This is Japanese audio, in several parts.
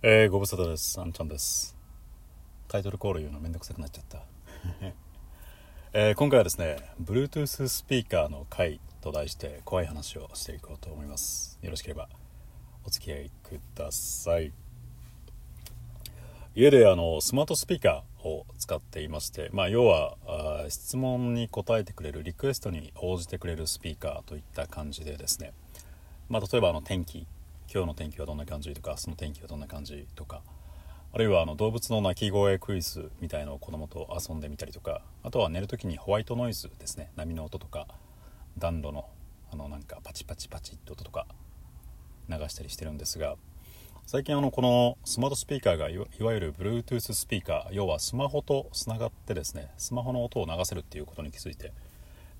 えー、ご無沙汰です。あんちゃんです。タイトルコール言うのめんどくさくなっちゃった。えー今回はですね、Bluetooth スピーカーの回と題して怖い話をしていこうと思います。よろしければお付き合いください。家であのスマートスピーカーを使っていまして、まあ、要はあ質問に答えてくれるリクエストに応じてくれるスピーカーといった感じでですね、まあ、例えばあの天気今日の天気はどんな感じとかその天気はどんな感じとかあるいはあの動物の鳴き声クイズみたいのを子供と遊んでみたりとかあとは寝る時にホワイトノイズですね。波の音とか暖炉のあのなんかパチパチパチって音とか流したりしてるんですが最近あのこのスマートスピーカーがいわいわゆる Bluetooth スピーカー要はスマホとつながってですねスマホの音を流せるっていうことに気づいて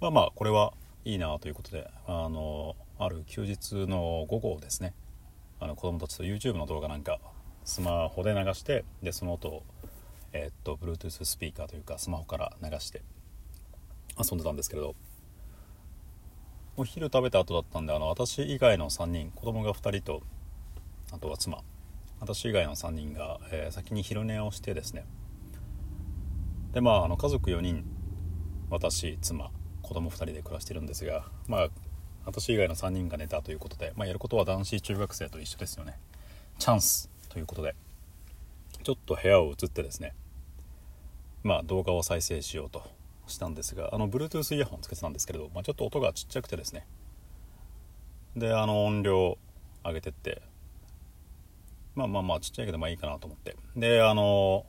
まあまあこれはいいなということであのある休日の午後ですねあの子供たちと YouTube の動画なんかスマホで流してでその音をえーっと Bluetooth スピーカーというかスマホから流して遊んでたんですけれどお昼食べた後だったんであの私以外の3人子供が2人とあとは妻私以外の3人が、えー先に昼寝をしてですね。でまああの家族4人私妻子供2人で暮らしてるんですがまあ私以外の3人が寝たということで、まあ、やることは男子中学生と一緒ですよね。チャンスということで。ちょっと部屋を移ってですねまあ動画を再生しようとしたんですがあの Bluetooth イヤホンつけてたんですけれど、まあ、ちょっと音がちっちゃくてですね。であの音量上げてってまあまあまあちっちゃいけどまあいいかなと思って。であの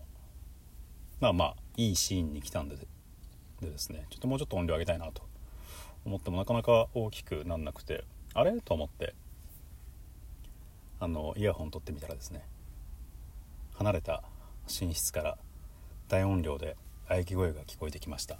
まあまあいいシーンに来たんででですねちょっともうちょっと音量上げたいなと。思ってもなかなか大きくなんなくてあれ？と思って。あのイヤホン取ってみたらですね離れた寝室から大音量で喘ぎ声が聞こえてきました。